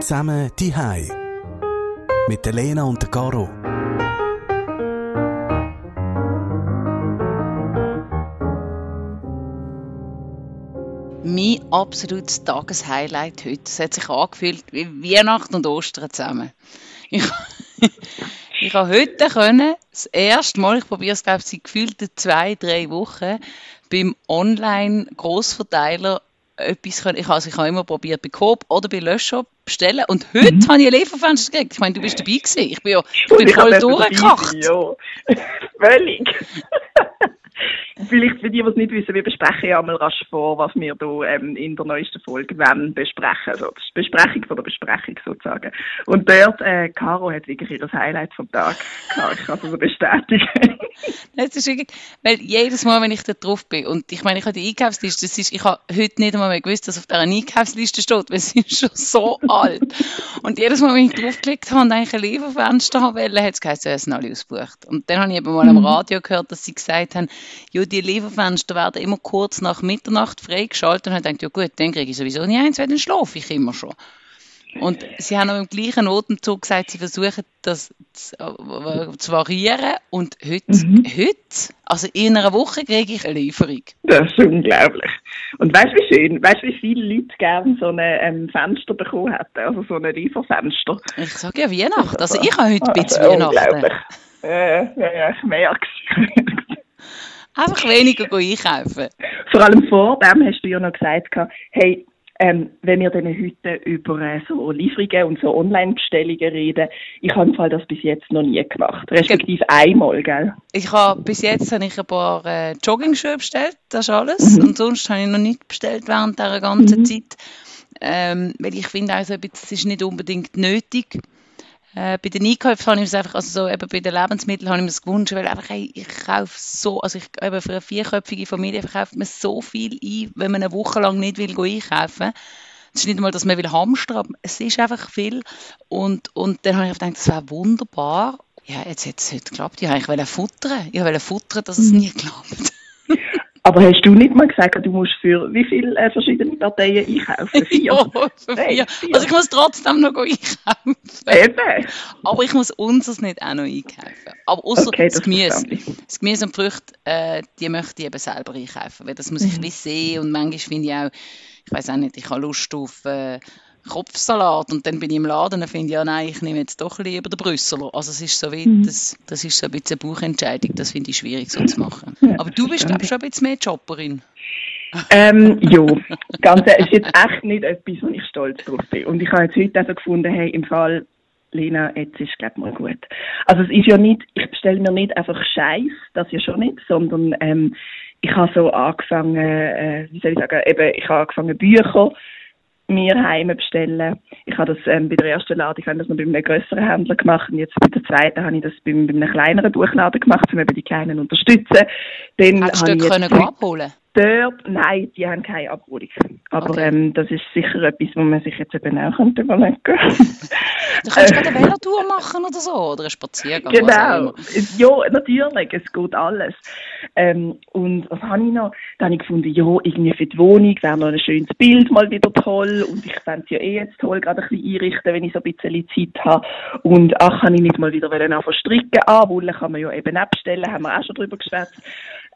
Zusammen die Mit der Lena und der Caro. Mein absolutes Tageshighlight heute. Es hat sich angefühlt wie Weihnachten und Ostern zusammen. Ich, ich habe heute können, das erste Mal, ich probiere es glaube ich seit gefühlten zwei, drei Wochen, beim Online-Grossverteiler etwas können. Ich, also ich habe immer probiert bei Coop oder bei Löschshop bestellen und heute mhm. habe ich ein Lieferfenster gekriegt. Ich meine, du bist dabei gewesen. Ich bin ja ich bin voll durchgekracht. Ja, völlig. Vielleicht für die, die es nicht wissen, wir besprechen ja mal rasch vor, was wir hier ähm, in der neuesten Folge wollen besprechen. Also das ist Besprechung von der Besprechung sozusagen. Und dort, äh, Caro hat wirklich ihr Highlight vom Tag gehabt. Ich kann es also bestätigen. das ist wirklich, weil jedes Mal, wenn ich da drauf bin, und ich meine, ich habe die Einkaufsliste, das ist, ich habe heute nicht einmal mehr gewusst, dass auf dieser Einkaufsliste steht, weil sie ist schon so alt. Und jedes Mal, wenn ich draufgeklickt habe und eigentlich ein Lieferfenster haben wollte, hat es geheißen, es sind alle ausgebucht. Und dann habe ich eben mal am mhm. Radio gehört, dass sie gesagt haben, ja, die Lieferfenster werden immer kurz nach Mitternacht freigeschaltet. Und ich dachte, ja gut, dann kriege ich sowieso nicht eins, weil dann schlafe ich immer schon. Und sie haben auch im gleichen Notenzug gesagt, sie versuchen das zu, äh, zu variieren. Und heute, mhm. heute, also in einer Woche, kriege ich eine Lieferung. Das ist unglaublich. Und weißt du, wie schön, weißt du, wie viele Leute gerne so ein ähm, Fenster bekommen hätten, also so ein Lieferfenster? Ich sage ja Weihnachten. Also ich habe heute ein bisschen also, Weihnachten. Unglaublich. Ja, ja, ja, ich merke es. Einfach weniger einkaufen. Vor allem vor dem hast du ja noch gesagt, hey, ähm, wenn wir dann heute über äh, so Lieferungen und so Online-Bestellungen reden, ich habe im Fall das bis jetzt noch nie gemacht, respektive einmal, gell? Ich habe bis jetzt habe ich ein paar äh, Jogging-Schuhe bestellt, das ist alles, mhm. und sonst habe ich noch nicht bestellt während dieser ganzen mhm. Zeit, ähm, weil ich finde also, es ist nicht unbedingt nötig. Äh, bei den Einkäufen habe ich es einfach, also so eben bei den Lebensmitteln habe ich mir das gewünscht, weil einfach, hey, ich kaufe so, also ich, eben für eine vierköpfige Familie verkauft man so viel ein, wenn man eine Woche lang nicht will einkaufen es ist nicht einmal, dass man will hamstern, aber es ist einfach viel. Und, und dann habe ich gedacht, das wäre wunderbar. Ja, jetzt hat es heute geklappt. Ich wollte futtern. Ich wollte futtern, dass es nie klappt. Aber hast du nicht mal gesagt, du musst für wie viele äh, verschiedene Parteien einkaufen? Vier? ja, für vier. vier. Also ich muss trotzdem noch einkaufen. Eben. Aber ich muss unseres nicht auch noch einkaufen. Aber außer okay, das, das Gemüse. Das Gemüse und Früchte, äh, die möchte ich eben selber einkaufen. Weil das muss ich mhm. ein sehen und manchmal finde ich auch, ich weiß auch nicht, ich habe Lust auf... Äh, Kopfsalat und dann bin ich im Laden und finde ja nein, ich nehme jetzt doch lieber den Brüsseler. Also es ist so wie, mhm. das, das ist so ein bisschen eine Buchentscheidung, das finde ich schwierig so zu machen. Ja, Aber du bist glaube ich schon ein bisschen mehr Jobberin. ähm, ja, ganz ehrlich, ist jetzt echt nicht etwas, wo ich stolz drauf bin. Und ich habe jetzt heute also gefunden, hey, im Fall, Lena, jetzt ist glaube mal gut. Also es ist ja nicht, ich bestelle mir nicht einfach Scheiß, das ja schon nicht, sondern ähm, ich habe so angefangen, äh, wie soll ich sagen, eben, ich habe angefangen Bücher mir heim bestellen. Ich habe das ähm, bei der ersten Ladung ich habe das noch bei einem größeren Händler gemacht und jetzt bei der zweiten habe ich das bei, bei einem kleineren Buchladen gemacht, um eben die Kleinen zu unterstützen. Dann Hast du können abholen? Dort, nein, die haben keine Abholung. Aber okay. ähm, das ist sicher etwas, wo man sich jetzt eben auch könnte überlegen könnte. Du kannst gerade eine Velotour machen oder so, oder einen Spaziergang. Genau, ja, natürlich, es geht alles. Ähm, und was habe ich noch? Dann habe ich gefunden, ja, irgendwie für die Wohnung wäre noch ein schönes Bild mal wieder toll und ich fände es ja eh jetzt toll, gerade ein bisschen einrichten, wenn ich so ein bisschen Zeit habe. Und ach, kann ich nicht mal wieder anfangen stricken. Ah, Wolle kann man ja eben abstellen, haben wir auch schon drüber geschwätzt.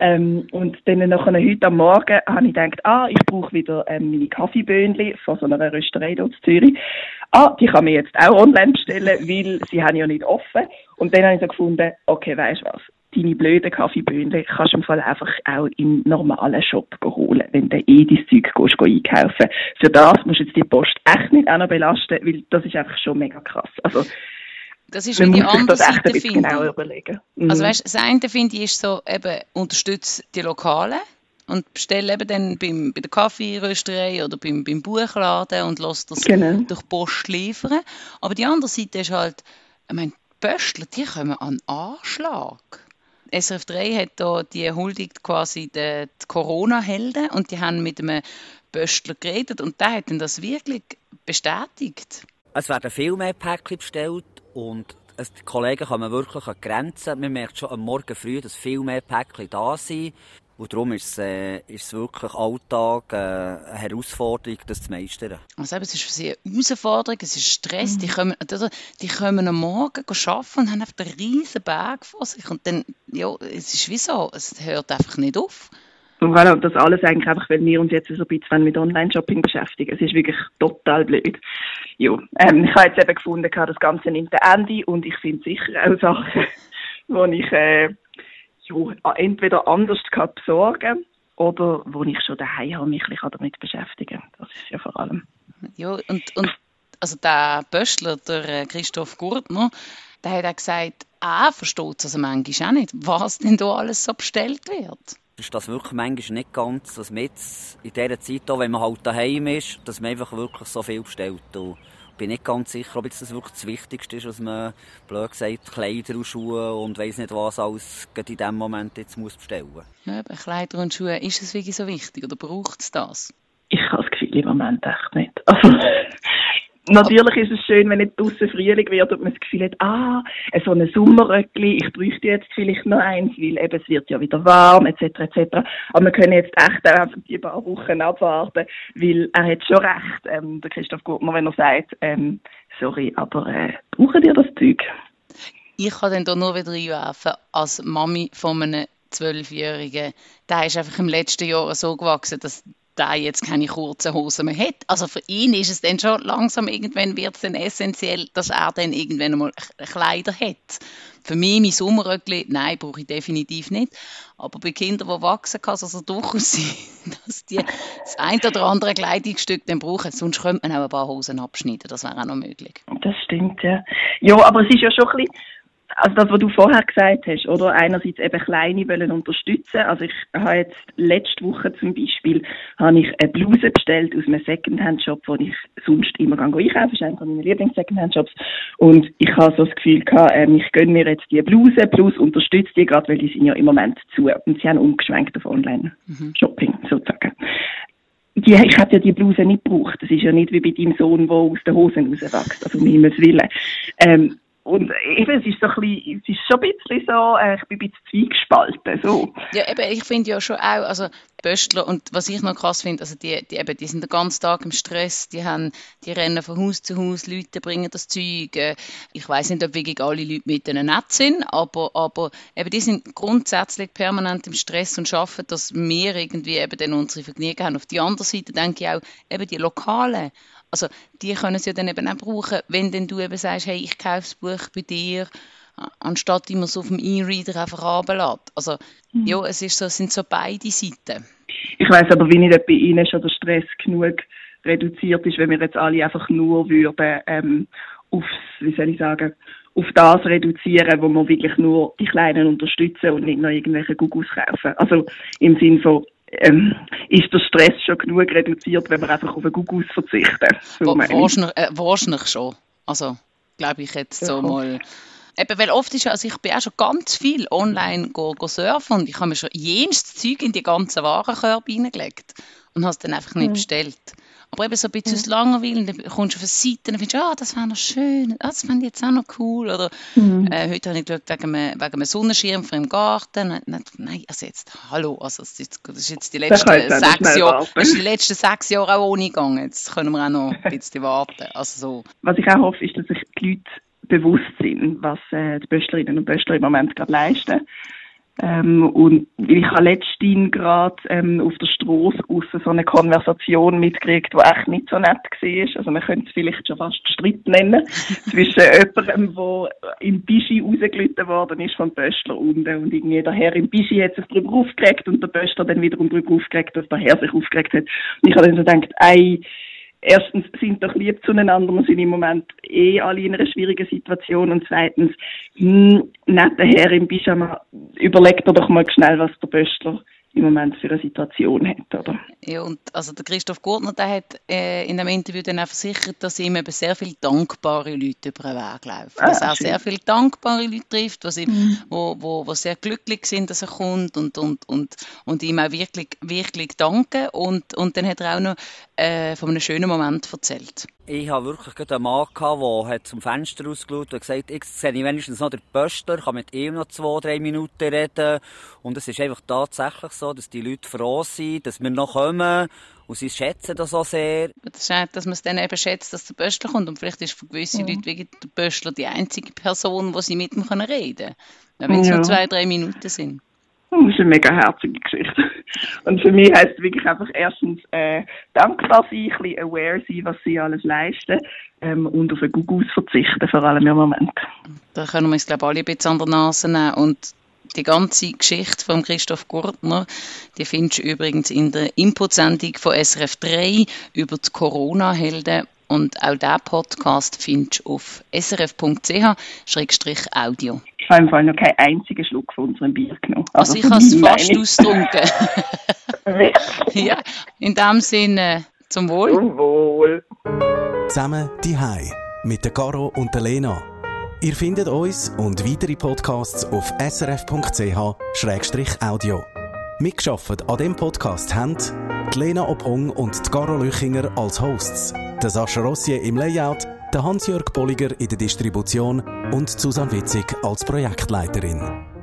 Ähm, und dann nachher heute am Morgen habe ich gedacht, ah, ich brauche wieder ähm, meine Kaffeeböhnchen von so einer Rösterei dort in Zürich. Ah, die kann man jetzt auch online bestellen, weil sie haben ja nicht offen. Und dann habe ich so gefunden, okay, weißt du was? Deine blöden Kaffeeböhnchen kannst du im Fall einfach auch im normalen Shop holen, wenn du eh dein Zeug gehst, einkaufen Für das musst du jetzt die Post echt nicht auch noch belasten, weil das ist einfach schon mega krass. Also, das ist wie die andere Seite, finde genau überlegen. Mhm. Also weißt, das eine finde ich ist so, eben, unterstütze die Lokalen und bestelle eben dann beim, bei der Kaffeerösterei oder beim, beim Buchladen und lass das genau. durch Post liefern. Aber die andere Seite ist halt, ich meine, die Pöstler, die kommen an Anschlag. SRF 3 hat da die huldigt quasi die, die Corona-Helden und die haben mit einem Pöstler geredet und der hat dann das wirklich bestätigt. Es werden viel mehr Päckchen bestellt und die Kollegen kommen wirklich an Grenzen. Man merkt schon am Morgen früh, dass viel mehr Päckchen da sind. Und darum ist es, äh, ist es wirklich Alltag äh, eine Herausforderung, das zu meistern. Also eben, es ist für sie eine Herausforderung, es ist Stress. Mhm. Die, kommen, die kommen am Morgen arbeiten und haben einfach einen riesen Berg vor sich. Und dann, ja, es ist wie so, es hört einfach nicht auf. Und voilà, das alles eigentlich einfach, weil wir uns jetzt so ein bisschen mit Online-Shopping beschäftigen. Es ist wirklich total blöd. Ja, ähm, ich habe jetzt eben gefunden, das Ganze nimmt ein Ende und ich finde sicher auch Sachen, wo ich äh, ja, entweder anders kann besorgen oder wo ich schon daheim habe, mich damit beschäftigen. Das ist ja vor allem. Ja, und, und also der Böschler, der äh, Christoph Gurtner, der hat auch gesagt, er versteht es also manchmal auch nicht, was denn da alles so bestellt wird. Ist das wirklich manchmal nicht ganz, dass man jetzt in dieser Zeit, auch wenn man halt daheim ist, dass man einfach wirklich so viel bestellt. Und bin nicht ganz sicher, ob jetzt das wirklich das Wichtigste ist, was man, blöd gesagt, Kleider und Schuhe und weiss nicht was alles in diesem Moment jetzt muss bestellen muss. Ja, bei Kleider und Schuhe, ist es wirklich so wichtig oder braucht es das? Ich habe das Gefühl im Moment echt nicht. Also, Natürlich ist es schön, wenn jetzt draußen Frühling wird und man das Gefühl hat, ah, so ein Sommerröckli, ich bräuchte jetzt vielleicht noch eins, weil eben es wird ja wieder warm, etc., etc. Aber wir können jetzt echt auch einfach die paar Wochen abwarten, weil er hat schon recht, ähm, der Christoph Gurtner, wenn er sagt, ähm, sorry, aber äh, brauchen ihr das Zeug? Ich kann dann da nur wieder einwerfen, als Mami von einem Zwölfjährigen, der ist einfach im letzten Jahr so gewachsen, dass der jetzt keine kurzen Hosen mehr hat. Also für ihn ist es dann schon langsam, irgendwann wird es dann essentiell, dass er dann irgendwann einmal Kleider hat. Für mich, mein Sommerröckli, nein, brauche ich definitiv nicht. Aber bei Kindern, die wachsen, kann es also durchaus sein, dass die das ein oder andere Kleidungsstück dann brauchen. Sonst könnte man auch ein paar Hosen abschneiden. Das wäre auch noch möglich. Das stimmt, ja. Ja, aber es ist ja schon ein bisschen also das, was du vorher gesagt hast, oder? Einerseits eben Kleine wollen unterstützen. Also ich habe jetzt letzte Woche zum Beispiel habe ich eine Bluse bestellt aus einem Secondhand-Shop, wo ich sonst immer gehe einkaufen. Das ist einer meiner Lieblings-Secondhand-Shops. Und ich habe so das Gefühl gehabt, ähm, ich gönne mir jetzt die Bluse, plus unterstütze die gerade, weil die sind ja im Moment zu. Und sie haben umgeschwenkt auf Online-Shopping, mhm. sozusagen die, ich hätte ja die Bluse nicht gebraucht. Das ist ja nicht wie bei deinem Sohn, der aus den Hosen rauswächst. Also um Himmels Willen. Ähm, und eben, es ist, so ein bisschen, es ist schon ein bisschen so, äh, ich bin ein bisschen zweigespalten. So. Ja, eben, ich finde ja schon auch, also Böstler, und was ich noch krass finde, also die, die, eben, die sind den ganzen Tag im Stress, die, haben, die rennen von Haus zu Haus, Leute bringen das Zeug. Äh, ich weiß nicht, ob wirklich alle Leute mit denen nett sind, aber, aber eben, die sind grundsätzlich permanent im Stress und schaffen, dass wir irgendwie eben dann unsere Vergnügen haben. Auf die andere Seite denke ich auch, eben die Lokalen, also die können sie ja dann eben auch brauchen, wenn denn du eben sagst, hey, ich kaufe das Buch bei dir, anstatt immer so auf dem E-Reader einfach runterlässt. Also mhm. ja, es, ist so, es sind so beide Seiten. Ich weiß aber wie nicht, bei Ihnen schon der Stress genug reduziert ist, wenn wir jetzt alle einfach nur würden ähm, aufs, wie soll ich sagen, auf das reduzieren, wo wir wirklich nur die Kleinen unterstützen und nicht noch irgendwelche Gugus kaufen. Also im Sinn von ähm, ist der Stress schon genug reduziert, wenn wir einfach auf einen Gugus verzichten. So wahrscheinlich, äh, wahrscheinlich schon. Also, glaube ich jetzt so ja. mal. Eben, weil oft ist ja, also ich bin auch schon ganz viel online go, go surfen und ich habe mir schon jenes Zeug in die ganzen Warenkörbe reingelegt und habe es dann einfach nicht mhm. bestellt. Aber eben so ein bisschen mhm. aus Langeweile, dann kommst du auf eine Seite und findest, ah, das wäre noch schön, ah, das fände ich jetzt auch noch cool. Oder mhm. äh, heute habe ich geschaut wegen einem, wegen einem Sonnenschirm für im Garten. Nein, also jetzt, hallo, also das ist, das ist jetzt die letzten sechs Jahre, das ist die letzten sechs Jahre auch ohne gegangen. Jetzt können wir auch noch ein bisschen warten. Also so. Was ich auch hoffe, ist, dass sich die Leute bewusst sind, was äh, die Böstlerinnen und Böstler im Moment gerade leisten. Ähm, und ich habe letztens gerade ähm, auf der Straße so eine Konversation mitgekriegt, die echt nicht so nett war. Also man könnte es vielleicht schon fast Streit nennen zwischen jemandem, der im Bischi rausgelitten worden ist vom Böstler unten und irgendwie der Herr im Bischi hat sich darüber aufgeregt und der Böstler dann wiederum darüber aufgeregt, dass der Herr sich aufgeregt hat. Und ich habe dann so gedacht, ey, erstens sind doch lieb zueinander, wir sind im Moment eh alle in einer schwierigen Situation und zweitens, hm, netter Herr im Pyjama, überlegt er doch mal schnell, was der Böstler im Moment für eine Situation hat, oder? Ja, und also der Christoph Gurtner, der hat äh, in einem Interview dann auch versichert, dass ihm eben sehr viele dankbare Leute über den Weg laufen. Ah, dass er schön. sehr viele dankbare Leute trifft, was ihm, mhm. wo, wo, wo sehr glücklich sind, dass er kommt und, und, und, und ihm auch wirklich, wirklich danken. Und, und dann hat er auch noch äh, von einem schönen Moment erzählt. Ich habe wirklich gerade einen Mann gehabt, der zum Fenster rausgeschaut und gesagt, jetzt sehe ich wenigstens noch den Pöstler, kann mit ihm noch zwei, drei Minuten reden. Und es ist einfach tatsächlich so, dass die Leute froh sind, dass wir noch kommen. Und sie schätzen das auch sehr. Das ist auch, dass man es dann eben schätzt, dass der Pöstler kommt. Und vielleicht ist für gewisse mhm. Leute wegen der Pöstler die einzige Person, wo sie mit ihm reden können. Wenn es ja. nur zwei, drei Minuten sind. Das ist eine mega herzige Geschichte. Und für mich heisst es wirklich einfach erstens äh, dankbar sein, ein bisschen aware sein, was sie alles leisten ähm, und auf einen Gugus verzichten, vor allem im Moment. Da können wir uns, glaube ich, alle ein bisschen an der Nase nehmen. Und die ganze Geschichte von Christoph Gurtner, die findest du übrigens in der Input-Sendung von SRF 3 über die Corona-Helden. Und auch diesen Podcast findest du auf srf.ch-audio. Ich habe im Fall noch keinen einzigen Schluck von unserem Bier genommen. Also, also ich habe es fast ausgetrunken. ja, in dem Sinne, zum Wohl. Zum Wohl. Zusammen die Hai mit der Caro und der Lena. Ihr findet uns und weitere Podcasts auf srf.ch-audio. Mitgeschafft an dem Podcast haben die Lena Ophong und die Caro Lüchinger als Hosts, der Sascha Rossier im Layout, der Hans-Jörg Bolliger in der Distribution und Susanne Witzig als Projektleiterin.